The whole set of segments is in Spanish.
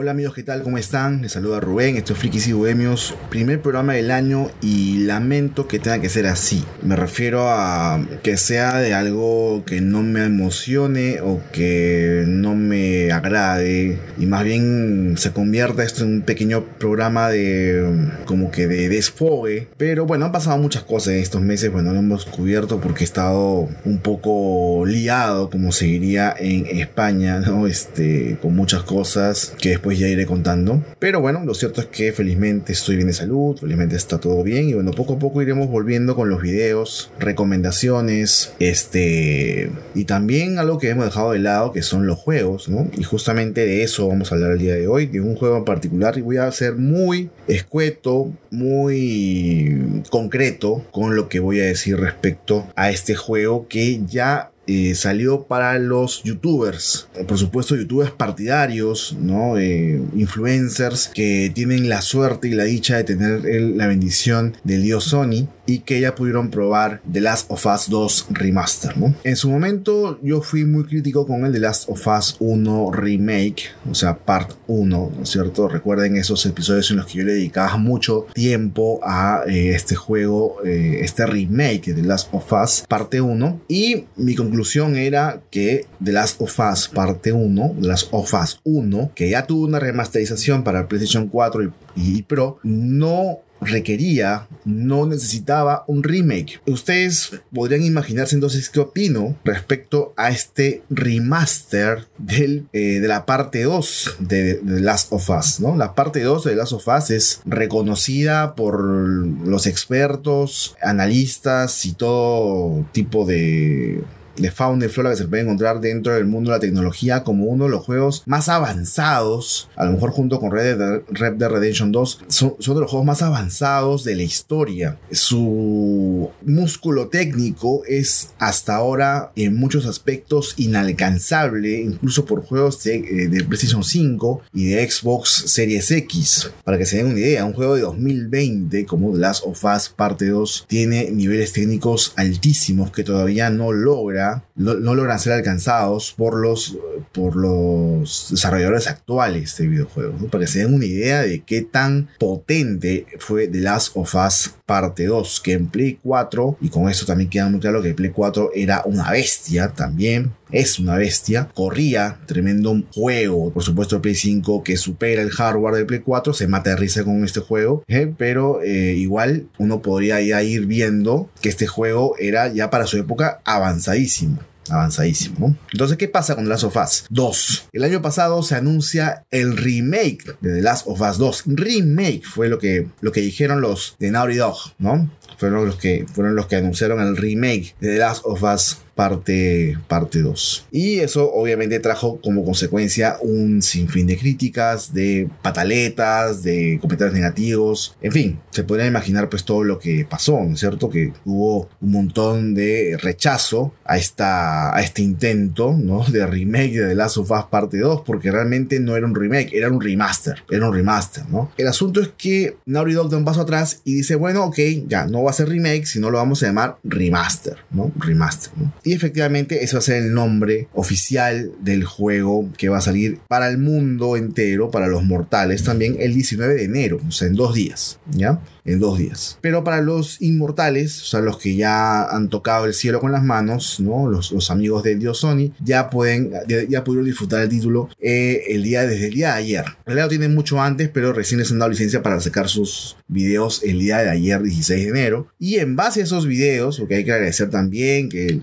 Hola amigos, ¿qué tal? ¿Cómo están? Les saluda Rubén, esto es Frikis y Bohemios, primer programa del año y lamento que tenga que ser así. Me refiero a que sea de algo que no me emocione o que no me agrade y más bien se convierta esto en un pequeño programa de como que de desfogue. Pero bueno, han pasado muchas cosas en estos meses, bueno, lo hemos cubierto porque he estado un poco liado, como se diría en España, ¿no? Este, con muchas cosas que después pues ya iré contando. Pero bueno, lo cierto es que felizmente estoy bien de salud, felizmente está todo bien y bueno, poco a poco iremos volviendo con los videos, recomendaciones, este y también algo que hemos dejado de lado que son los juegos, ¿no? Y justamente de eso vamos a hablar el día de hoy, de un juego en particular y voy a ser muy escueto, muy concreto con lo que voy a decir respecto a este juego que ya eh, salió para los youtubers, por supuesto youtubers partidarios, ¿no? Eh, influencers que tienen la suerte y la dicha de tener la bendición del dios Sony y que ya pudieron probar The Last of Us 2 Remaster, ¿no? En su momento yo fui muy crítico con el The Last of Us 1 Remake, o sea, Part 1, ¿no es cierto? Recuerden esos episodios en los que yo le dedicaba mucho tiempo a eh, este juego, este remake de The Last of Us Parte 1 y mi conclusión conclusión era que The Last of Us parte 1, The Last of Us 1, que ya tuvo una remasterización para PlayStation 4 y, Pro, no requería, no necesitaba un remake. Ustedes podrían imaginarse entonces qué opino respecto a este remaster del, eh, de la parte 2 de, The Last of Us. ¿no? La parte 2 de The Last of Us es reconocida por los expertos, analistas y todo tipo de de fauna y flora que se puede encontrar dentro del mundo de la tecnología como uno de los juegos más avanzados, a lo mejor junto con Red Dead, Redemption 2, son, son, de los juegos más avanzados de la historia. Su músculo técnico es hasta ahora en muchos aspectos inalcanzable, incluso por juegos de, eh, de PlayStation 5 y de Xbox Series X. Para que se den una idea, un juego de 2020 como The Last of Us Parte 2 tiene niveles técnicos altísimos que todavía no logra no, logran ser alcanzados por los, por los desarrolladores actuales de videojuegos, para que se den una idea de qué tan potente fue The Last of Us parte 2, que en Play 4, y con eso también queda muy claro que Play 4 era una bestia también, es una bestia, corría tremendo juego, por supuesto Play 5 que supera el hardware de Play 4, se mata de risa con este juego, ¿eh? pero eh, igual uno podría ya ir viendo que este juego era ya para su época avanzadísimo avanzadísimo. Entonces, ¿qué pasa con The Last of Us 2? El año pasado se anuncia el remake de The Last of Us 2. Remake fue lo que, lo que dijeron los de Naughty Dog, ¿no? Fueron los que, fueron los que anunciaron el remake de The Last of Us parte, parte 2. Y eso obviamente trajo como consecuencia un sinfín de críticas, de pataletas, de comentarios negativos, en fin, se podría imaginar pues todo lo que pasó, ¿no es cierto? Que hubo un montón de rechazo a, esta, a este intento, ¿no? De remake de The Last of Us parte 2, porque realmente no era un remake, era un remaster, era un remaster, ¿no? El asunto es que Naughty Dog da un paso atrás y dice, bueno, ok, ya no va a ser remake, sino lo vamos a llamar remaster, ¿no? Remaster, ¿no? Y efectivamente ese va a ser el nombre oficial del juego que va a salir para el mundo entero, para los mortales también, el 19 de enero, o sea, en dos días, ¿ya? En dos días. Pero para los inmortales, o sea, los que ya han tocado el cielo con las manos, ¿no? Los, los amigos de Dios Sony, ya pueden, ya, pudieron disfrutar el título eh, el día, desde el día de ayer. En realidad lo tienen mucho antes, pero recién les han dado licencia para sacar sus videos el día de ayer, 16 de enero. Y en base a esos videos, porque hay que agradecer también que,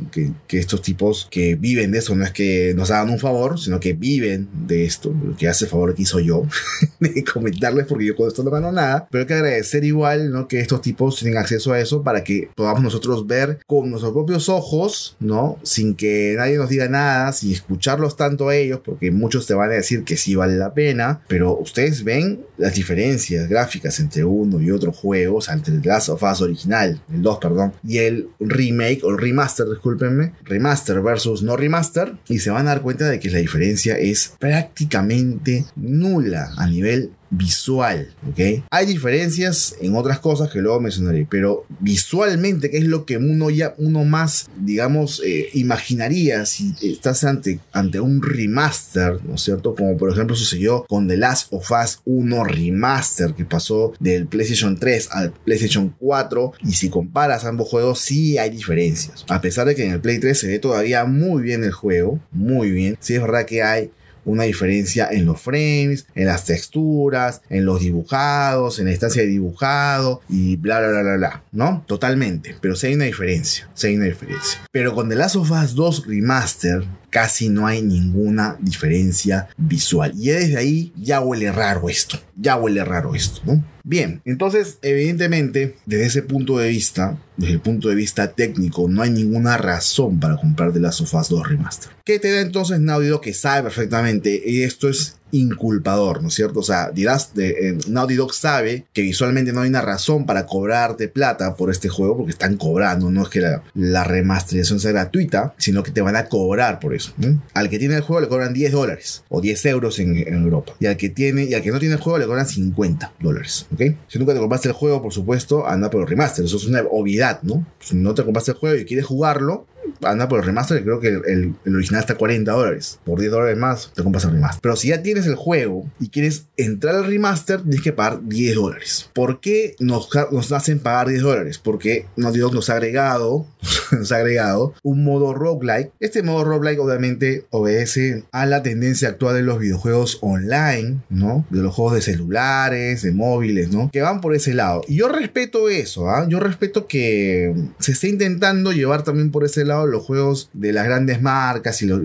que estos tipos que viven de eso no es que nos hagan un favor, sino que viven de esto. Que hace el favor que hizo yo de comentarles porque yo con esto no gano nada. Pero hay que agradecer igual, ¿no? Que estos tipos tienen acceso a eso para que podamos nosotros ver con nuestros propios ojos, ¿no? Sin que nadie nos diga nada, sin escucharlos tanto a ellos, porque muchos te van a decir que sí vale la pena, pero ustedes ven las diferencias gráficas entre uno y otro juego, entre el Last of Us original, el 2, perdón, y el remake o el remaster, discúlpenme, remaster versus no remaster y se van a dar cuenta de que la diferencia es prácticamente nula a nivel visual, ¿ok? Hay diferencias en otras cosas que luego mencionaré, pero visualmente, que es lo que uno ya, uno más, digamos, eh, imaginaría si estás ante, ante un remaster, ¿no es cierto? Como por ejemplo sucedió con The Last of Us 1 Remaster, que pasó del PlayStation 3 al PlayStation 4, y si comparas ambos juegos, sí hay diferencias. A pesar de que en el Play 3 se ve todavía muy bien el juego, muy bien, sí es verdad que hay una diferencia en los frames, en las texturas, en los dibujados, en la instancia de dibujado y bla, bla, bla, bla, bla, ¿no? Totalmente, pero sí hay una diferencia, sí hay una diferencia. Pero con The Last of Us 2 Remaster casi no hay ninguna diferencia visual. Y desde ahí ya huele raro esto, ya huele raro esto, ¿no? Bien, entonces evidentemente desde ese punto de vista, desde el punto de vista técnico, no hay ninguna razón para comprar of Us 2 Remaster. ¿Qué te da entonces Naughty que sabe perfectamente? Y esto es inculpador, ¿no es cierto? O sea, dirás, de, eh, Naughty Dog sabe que visualmente no hay una razón para cobrarte plata por este juego porque están cobrando, no es que la, remasterización sea gratuita, sino que te van a cobrar por eso. Al que tiene el juego le cobran 10 dólares o 10 euros en, Europa y al que tiene y al que no tiene el juego le cobran 50 dólares, ¿ok? Si nunca te compraste el juego, por supuesto, anda por el remaster, eso es una obviedad, ¿no? Si no te compraste el juego y quieres jugarlo, anda por el remaster, creo que el, original está a 40 dólares. Por 10 dólares más te compras el remaster. Pero si ya tienes el juego y quieres entrar al remaster, tienes que pagar 10 dólares. ¿Por qué nos, nos hacen pagar 10 dólares? Porque Dios nos ha agregado, nos ha agregado un modo roguelike. Este modo roguelike obviamente obedece a la tendencia actual de los videojuegos online, ¿no? De los juegos de celulares, de móviles, ¿no? Que van por ese lado. Y yo respeto eso, ¿ah? Yo respeto que se esté intentando llevar también por ese lado los juegos de las grandes marcas y los,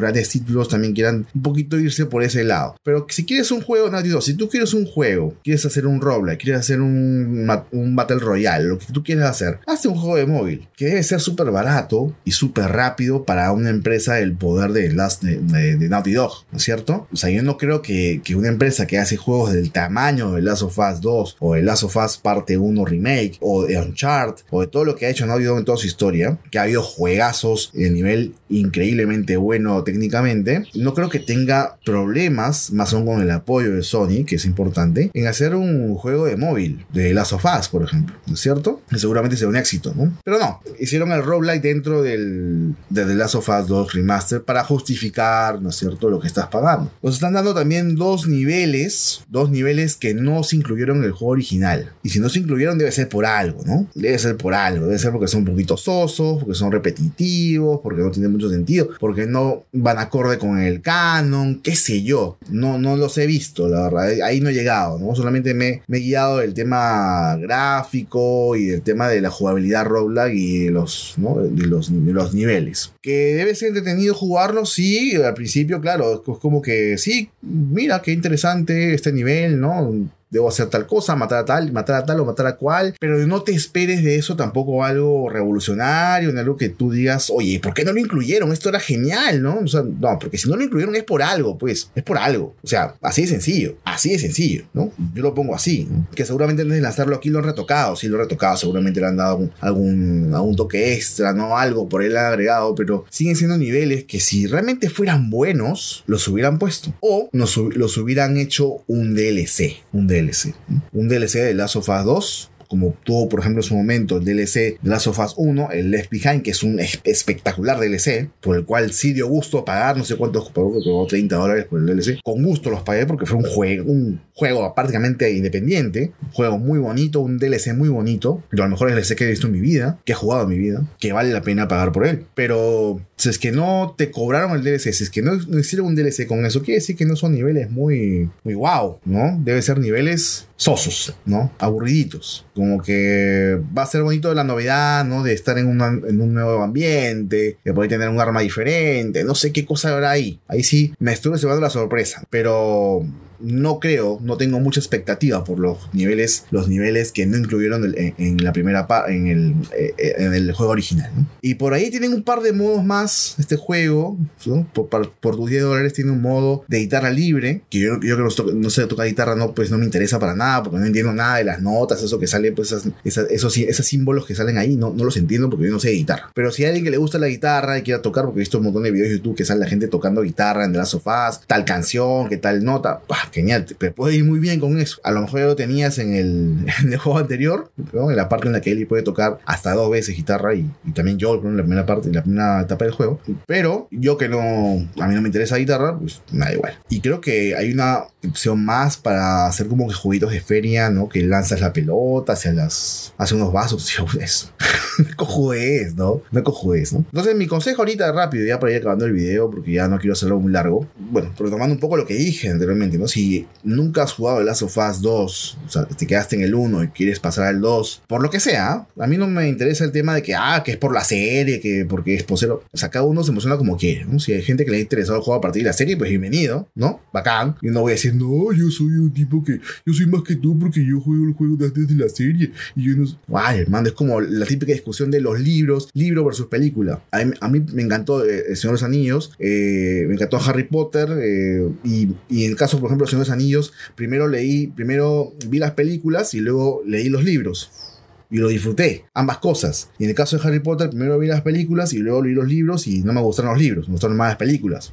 grandes títulos también quieran un poquito irse por ese lado. Pero si quieres un juego, no, si tú quieres un juego, quieres hacer un roguelike, quieres hacer un, un Battle Royale, lo que tú quieras hacer, hazte un juego de móvil que debe ser súper barato y súper rápido para una empresa del poder de, Last, de, Naughty Dog, ¿no es cierto? O sea, yo no creo que, que, una empresa que hace juegos del tamaño de Last of Us 2 o de Last of Us parte 1 remake o de Uncharted o de todo lo que ha hecho Naughty Dog en toda su historia, que ha habido juegazos de nivel increíblemente bueno técnicamente, no creo que tenga problemas, más aún con el apoyo de Sony, que es importante, en hacer un juego de móvil, de Last of Us, por ejemplo, ¿no es cierto? Seguramente sea un éxito, ¿no? Pero no, hicieron el roguelike dentro del, de The Last of Us 2 Remaster para justificar, ¿no es cierto?, lo que estás pagando. Nos están dando también dos niveles, dos niveles que no se incluyeron en el juego original. Y si no se incluyeron debe ser por algo, ¿no? Debe ser por algo, debe ser porque son un poquito sosos, porque son repetitivos, porque no tienen mucho sentido, porque no van acorde con el canon, qué sé yo. No, no los he visto, la verdad. Ahí no he llegado, ¿no? Solamente me, he guiado del tema gráfico y del tema de la jugabilidad roguelike y de ¿no? de los, de los niveles. Que debe ser entretenido jugarlo, sí, al principio, claro, es como que sí, mira qué interesante este nivel, ¿no? Debo hacer tal cosa, matar a tal, matar a tal o matar a cual, pero no te esperes de eso tampoco algo revolucionario, en algo que tú digas, oye, ¿por qué no lo incluyeron? Esto era genial, ¿no? No, porque si no lo incluyeron es por algo, pues, es por algo. O sea, así de sencillo, así de sencillo, ¿no? Yo lo pongo así, que seguramente antes de lanzarlo aquí lo han retocado, sí lo han retocado, seguramente le han dado algún, algún, toque extra, ¿no? Algo por él agregado, pero siguen siendo niveles que si realmente fueran buenos, los hubieran puesto. O nos, los hubieran hecho un DLC, un DLC DLC. Un DLC de Last of Us 2 como tuvo por ejemplo en su momento el DLC Last of Us 1, el Left Behind, que es un espectacular DLC, por el cual sí dio gusto pagar, no sé cuántos, pagó 30 dólares por el DLC. Con gusto los pagué porque fue un juego, un juego prácticamente independiente, juego muy bonito, un DLC muy bonito, de los mejores DLC que he visto en mi vida, que he jugado en mi vida, que vale la pena pagar por él. Pero si es que no te cobraron el DLC, si es que no, hicieron un DLC con eso, quiere decir que no son niveles muy, muy wow, ¿no? Debe ser niveles sosos, ¿no? Aburriditos. Como que va a ser bonito la novedad, ¿no? De estar en, en un nuevo ambiente, de poder tener un arma diferente, no sé qué cosa habrá ahí. Ahí sí me estuve llevando la sorpresa, pero no creo, no tengo mucha expectativa por los niveles, los niveles que no incluyeron en, la primera en el, eh, en el juego original. Y por ahí tienen un par de modos más este juego. Por, por, tus 10 dólares tiene un modo de guitarra libre, que yo, yo que no, sé tocar guitarra, no, pues no me interesa para nada, porque no entiendo nada de las notas, eso que sale, pues esos, esos, símbolos que salen ahí, no, no los entiendo porque yo no sé de guitarra. Pero si hay alguien que le gusta la guitarra y quiera tocar, porque he visto un montón de videos de YouTube que sale la gente tocando guitarra en of Us, tal canción, que tal nota, genial, te puede ir muy bien con eso. A lo mejor ya lo tenías en el, juego anterior, en la parte en la que Eli puede tocar hasta dos veces guitarra y, también yo en la primera parte, en la primera etapa del juego. Pero yo que no, a mí no me interesa guitarra, pues me da igual. Y creo que hay una opción más para hacer como que juguitos de feria, ¿no? Que lanzas la pelota hacia las, hacia unos vasos. Eso. cojudez, ¿no? No cojudez, ¿no? Entonces mi consejo ahorita rápido, ya para ir acabando el video, porque ya no quiero hacerlo muy largo. Bueno, retomando un poco lo que dije anteriormente, ¿no? Si nunca has jugado el Last of Us 2, o sea, te quedaste en el 1 y quieres pasar al 2, por lo que sea, a mí no me interesa el tema de que, ah, que es por la serie, que porque es posero. O sea, cada uno se emociona como quiere. Si hay gente que le ha interesado el juego a partir de la serie, pues bienvenido, ¿no? Bacán. Y no voy a decir, no, yo soy un tipo que, yo soy más que tú porque yo juego el juego desde la serie y yo no... Ay, hermano, es como la típica discusión de los libros, libro versus película. A mí, me encantó eh, El Señor de los Anillos, eh, me encantó Harry Potter eh, y, en el caso, por ejemplo, Los Anillos, primero leí, primero vi las películas y luego leí los libros y lo disfruté, ambas cosas. Y en el caso de Harry Potter, primero vi las películas y luego leí los libros y no me gustaron los libros, me gustaron más las películas.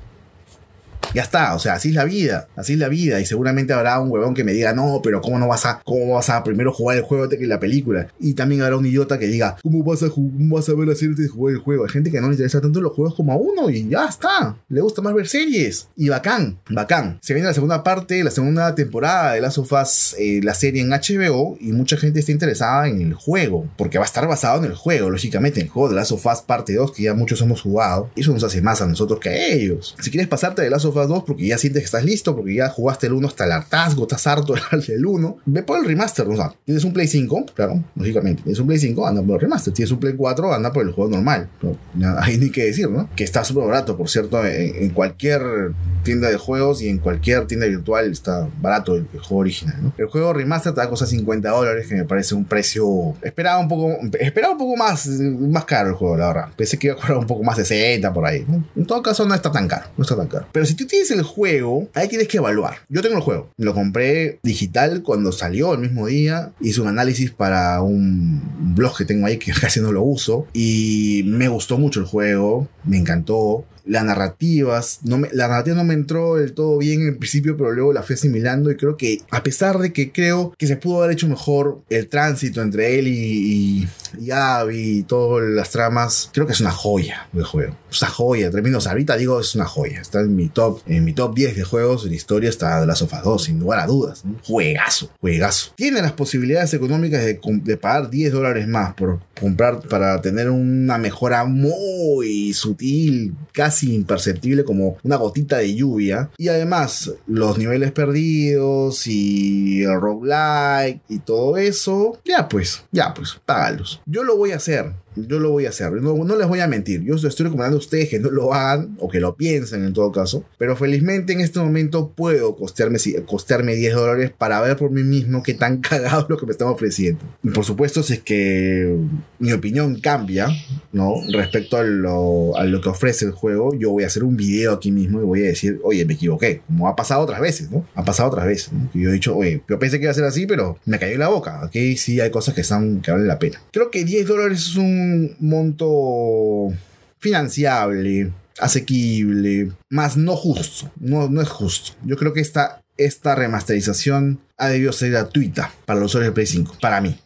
Ya está, o sea, así es la vida, así es la vida. Y seguramente habrá un huevón que me diga, no, pero ¿cómo no vas a, cómo vas a primero jugar el juego que la película? Y también habrá un idiota que diga, ¿cómo vas a, cómo vas a ver la serie de jugar el juego? Hay gente que no le interesa tanto los juegos como a uno y ya está. Le gusta más ver series. Y bacán, bacán. Se viene la segunda parte, la segunda temporada de Last of Us, eh, la serie en HBO, y mucha gente está interesada en el juego, porque va a estar basado en el juego, lógicamente, en el juego de Last of Us parte 2, que ya muchos hemos jugado. Eso nos hace más a nosotros que a ellos. Si quieres pasarte de Last of Us 2 porque ya sientes que estás listo, porque ya jugaste el 1 hasta el hartazgo, estás harto del 1, ve por el remaster, o sea, tienes un Play 5, claro, lógicamente, tienes un Play 5, anda por el remaster, tienes un Play 4, anda por el juego normal, no, hay ni que decir, ¿no? Que está súper barato, por cierto, en, cualquier tienda de juegos y en cualquier tienda virtual está barato el, juego original, ¿no? El juego remaster te da cosas 50 dólares, que me parece un precio, esperaba un poco, esperaba un poco más, más caro el juego, la verdad, pensé que iba a costar un poco más de 60 por ahí, En todo caso no está tan caro, no está tan caro. Pero si tú tienes el juego, ahí tienes que evaluar. Yo tengo el juego, lo compré digital cuando salió el mismo día, hice un análisis para un blog que tengo ahí que casi no lo uso. Y me gustó mucho el juego, me encantó las narrativas, la narrativa no me entró del todo bien en principio, pero luego la fui asimilando y creo que a pesar de que creo que se pudo haber hecho mejor el tránsito entre él y, y, Abby y todas las tramas, creo que es una joya de juego. Es una joya, tremendo. ahorita digo es una joya. Está en mi top, en mi top 10 de juegos de historia está de las of 2, sin lugar a dudas. Juegazo, juegazo. Tiene las posibilidades económicas de, de pagar 10 dólares más por comprar para tener una mejora muy sutil, casi imperceptible como una gotita de lluvia. Y además, los niveles perdidos y el roguelike y todo eso, ya pues, ya pues, págalos. Yo lo voy a hacer yo lo voy a hacer. No, no les voy a mentir. Yo estoy recomendando a ustedes que no lo hagan o que lo piensen en todo caso. Pero felizmente en este momento puedo costearme, costearme 10 dólares para ver por mí mismo qué tan cagado es lo que me están ofreciendo. Y por supuesto, si es que mi opinión cambia, ¿no? Respecto a lo, a lo que ofrece el juego, yo voy a hacer un video aquí mismo y voy a decir, oye, me equivoqué. Como ha pasado otras veces, ¿no? Ha pasado otras veces. ¿no? yo he dicho, oye, yo pensé que iba a ser así, pero me cayó en la boca. Aquí sí hay cosas que, están, que valen la pena. Creo que 10 dólares es un monto financiable, asequible, más no justo. No, no es justo. Yo creo que esta, esta remasterización ha debido ser gratuita para los usuarios de Play 5, para mí.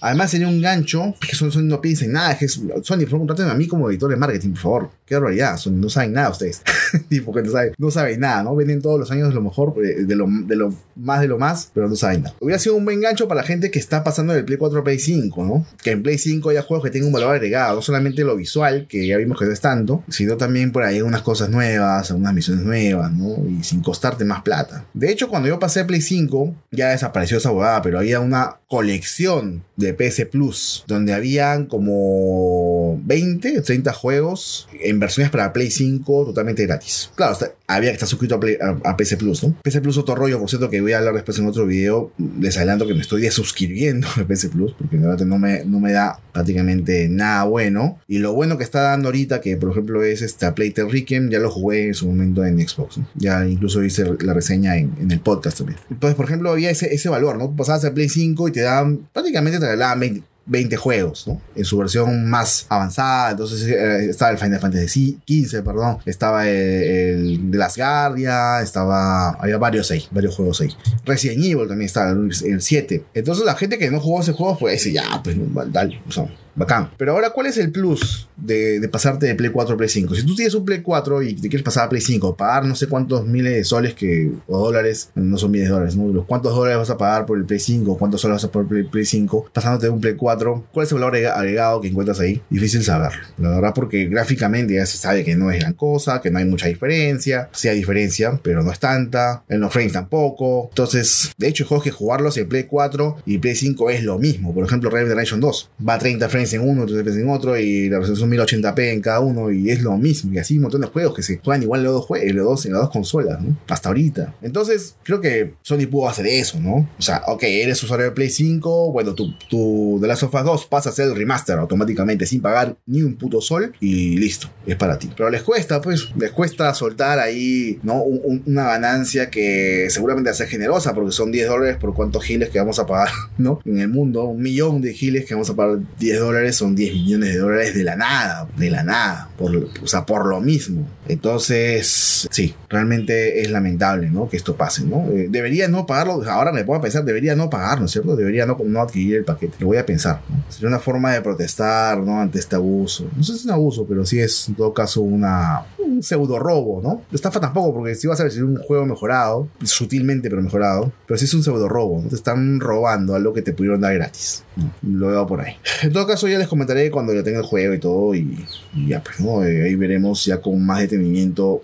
Además sería un gancho, que Sony, no piensen nada, que Sony, por favor, a mí como editor de marketing, por favor. Qué realidad, Sony, no saben nada ustedes. tipo que no saben, no saben nada, ¿no? Venden todos los años de lo mejor, eh, de lo, de lo más de lo más, pero no saben nada. Hubiera sido un buen gancho para la gente que está pasando del Play 4 a Play 5, ¿no? Que en Play 5 haya juegos que tengan un valor agregado, no solamente lo visual, que ya vimos que no es tanto, sino también por ahí unas cosas nuevas, algunas misiones nuevas, ¿no? Y sin costarte más plata. De hecho, cuando yo pasé a Play 5, ya desapareció esa abogada, pero había una colección de PS Plus, donde habían como 20, 30 juegos en versiones para Play 5 totalmente gratis. Claro, había que estar suscrito a, PS Plus, ¿no? PS Plus otro rollo, por cierto, que voy a hablar después en otro video. Les adelanto que me estoy desuscribiendo a PS Plus, porque no me, no me da prácticamente nada bueno. Y lo bueno que está dando ahorita, que por ejemplo es este Playtale Requiem, ya lo jugué en su momento en Xbox. Ya incluso hice la reseña en, en, el podcast también. Entonces, por ejemplo, había ese, ese valor, ¿no? Pasabas a Play 5 y te daban, prácticamente te regalaban 20, 20 juegos, ¿no? En su versión más avanzada. Entonces eh, estaba el Final Fantasy XV, perdón. Estaba el, de las. Estaba. Había varios ahí, varios juegos ahí. Resident Evil también estaba, el 7. Entonces la gente que no jugó ese juego, pues dice, ya, pues, dale, o sea, bacán. Pero ahora, ¿cuál es el plus de, pasarte de Play 4 a Play 5? Si tú tienes un Play 4 y te quieres pasar a Play 5, pagar no sé cuántos miles de soles que, o dólares, no son miles de dólares, ¿no? Cuántos dólares vas a pagar por el Play 5, cuántos soles vas a pagar por el Play 5, pasándote de un Play 4, ¿cuál es el valor agregado que encuentras ahí? Difícil saber. La verdad, porque gráficamente ya se sabe que no es gran cosa, que no hay mucha diferencia. Sí hay diferencia, pero no es tanta. En los frames tampoco. Entonces, de hecho, hay juegos que jugarlos en Play 4 y Play 5 es lo mismo. Por ejemplo, Red Dead Redemption 2 va a 30 frames en uno, 30 frames en otro y la resolución 1080p en cada uno y es lo mismo. Y así un montón de juegos que se juegan igual en los dos, juegos, los dos, en las dos consolas, ¿no? Hasta ahorita. Entonces, creo que Sony pudo hacer eso, ¿no? O sea, ok, eres usuario de Play 5, bueno, tu, tu The Last of Us 2 pasa a ser el remaster automáticamente sin pagar ni un puto sol y listo, es para ti. Pero les cuesta, pues, les cuesta soltar ahí, ¿no? una ganancia que seguramente va generosa porque son 10 dólares por cuántos giles que vamos a pagar, ¿no? En el mundo, un millón de giles que vamos a pagar 10 dólares son 10 millones de dólares de la nada, de la nada, por, o sea, por lo mismo. Entonces, sí, realmente es lamentable, ¿no? Que esto pase, ¿no? Eh, debería no pagarlo, ahora me puedo pensar, debería no pagarlo, ¿cierto? Debería no, no adquirir el paquete. Lo voy a pensar, ¿no? Sería una forma de protestar, ¿no? Ante este abuso. No sé si es un abuso, pero sí es en todo caso una, un pseudo robo, ¿no? Estafa tampoco, porque si vas a recibir un juego mejorado, sutilmente pero mejorado, pero sí es un pseudo robo, ¿no? Te están robando algo que te pudieron dar gratis. Lo veo por ahí. En todo caso, ya les comentaré cuando yo tenga el juego y todo, y, ya, pues, ¿no? Eh, ahí veremos ya con más detenimiento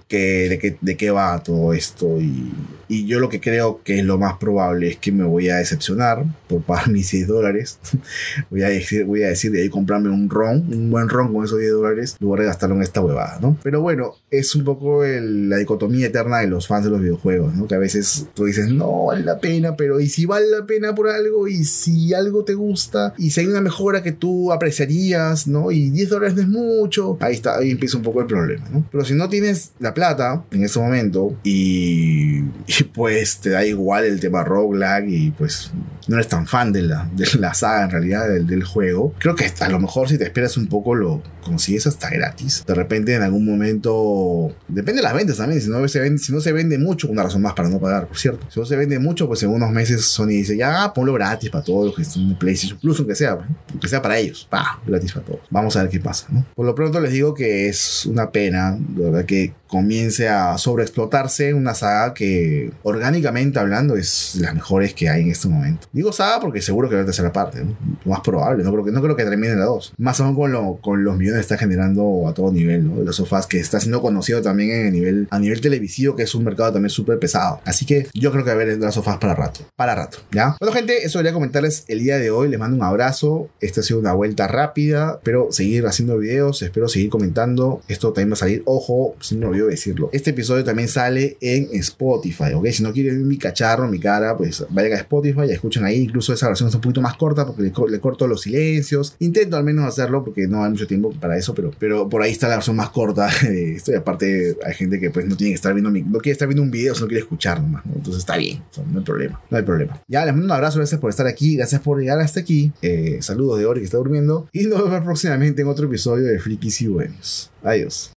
que, de, qué, de qué va todo esto. Y, y yo lo que creo que es lo más probable es que me voy a decepcionar por pagar mis 6 dólares. voy, a decir, voy a decir de ahí comprarme un ROM, un buen ROM con esos 10 dólares, luego gastarlo en esta huevada, ¿no? Pero bueno, es un poco la dicotomía eterna de los fans de los videojuegos, ¿no? Que a veces tú dices, no vale la pena, pero ¿y si vale la pena por algo? ¿Y si algo te gusta? ¿Y si hay una mejora que tú apreciarías, ¿no? Y 10 dólares no es mucho. Ahí está, ahí empieza un poco el problema, ¿no? Pero si no tienes la plata en ese momento y pues te da igual el tema roguelike y pues no eres tan fan de la, de la saga en realidad del, del, juego, creo que a lo mejor si te esperas un poco lo consigues hasta gratis. De repente en algún momento, depende de las ventas también, si no se vende, si no se vende mucho, una razón más para no pagar, por cierto. Si no se vende mucho, pues en unos meses Sony dice, ya ponlo gratis para todos los que están en PlayStation Plus, aunque sea, aunque sea para ellos, pa, gratis para todos. Vamos a ver qué pasa, ¿no? Por lo pronto les digo que es una pena, que comience a sobreexplotarse una saga que orgánicamente hablando es las mejores que hay en este momento. Digo saga porque seguro que va a tercera parte, lo más probable, no creo que, no creo que termine la 2. Más aún con, lo, con los millones que está generando a todo nivel, ¿no? Los sofás que está siendo conocido también en el nivel, a nivel televisivo, que es un mercado también súper pesado. Así que yo creo que va a haber los sofás para rato, para rato, ¿ya? Bueno gente, eso quería comentarles el día de hoy, les mando un abrazo, esta ha sido una vuelta rápida, pero seguir haciendo videos, espero seguir comentando, esto también va a salir, ojo, si no olvido decirlo. Este episodio también sale en Spotify, ¿ok? Si no quieren mi cacharro, mi cara, pues vayan a Spotify y escuchen ahí. Incluso esa versión es un poquito más corta porque le, corto los silencios. Intento al menos hacerlo porque no hay mucho tiempo para eso, pero, pero por ahí está la versión más corta esto. Y aparte hay gente que pues no tiene que estar viendo, no quiere estar viendo un video, sino quiere escuchar nomás, Entonces está bien, no hay problema, no hay problema. Ya, les mando un abrazo, gracias por estar aquí, gracias por llegar hasta aquí. Eh, saludos de Ori que está durmiendo y nos vemos próximamente en otro episodio de Frikis y Buenos. Adiós.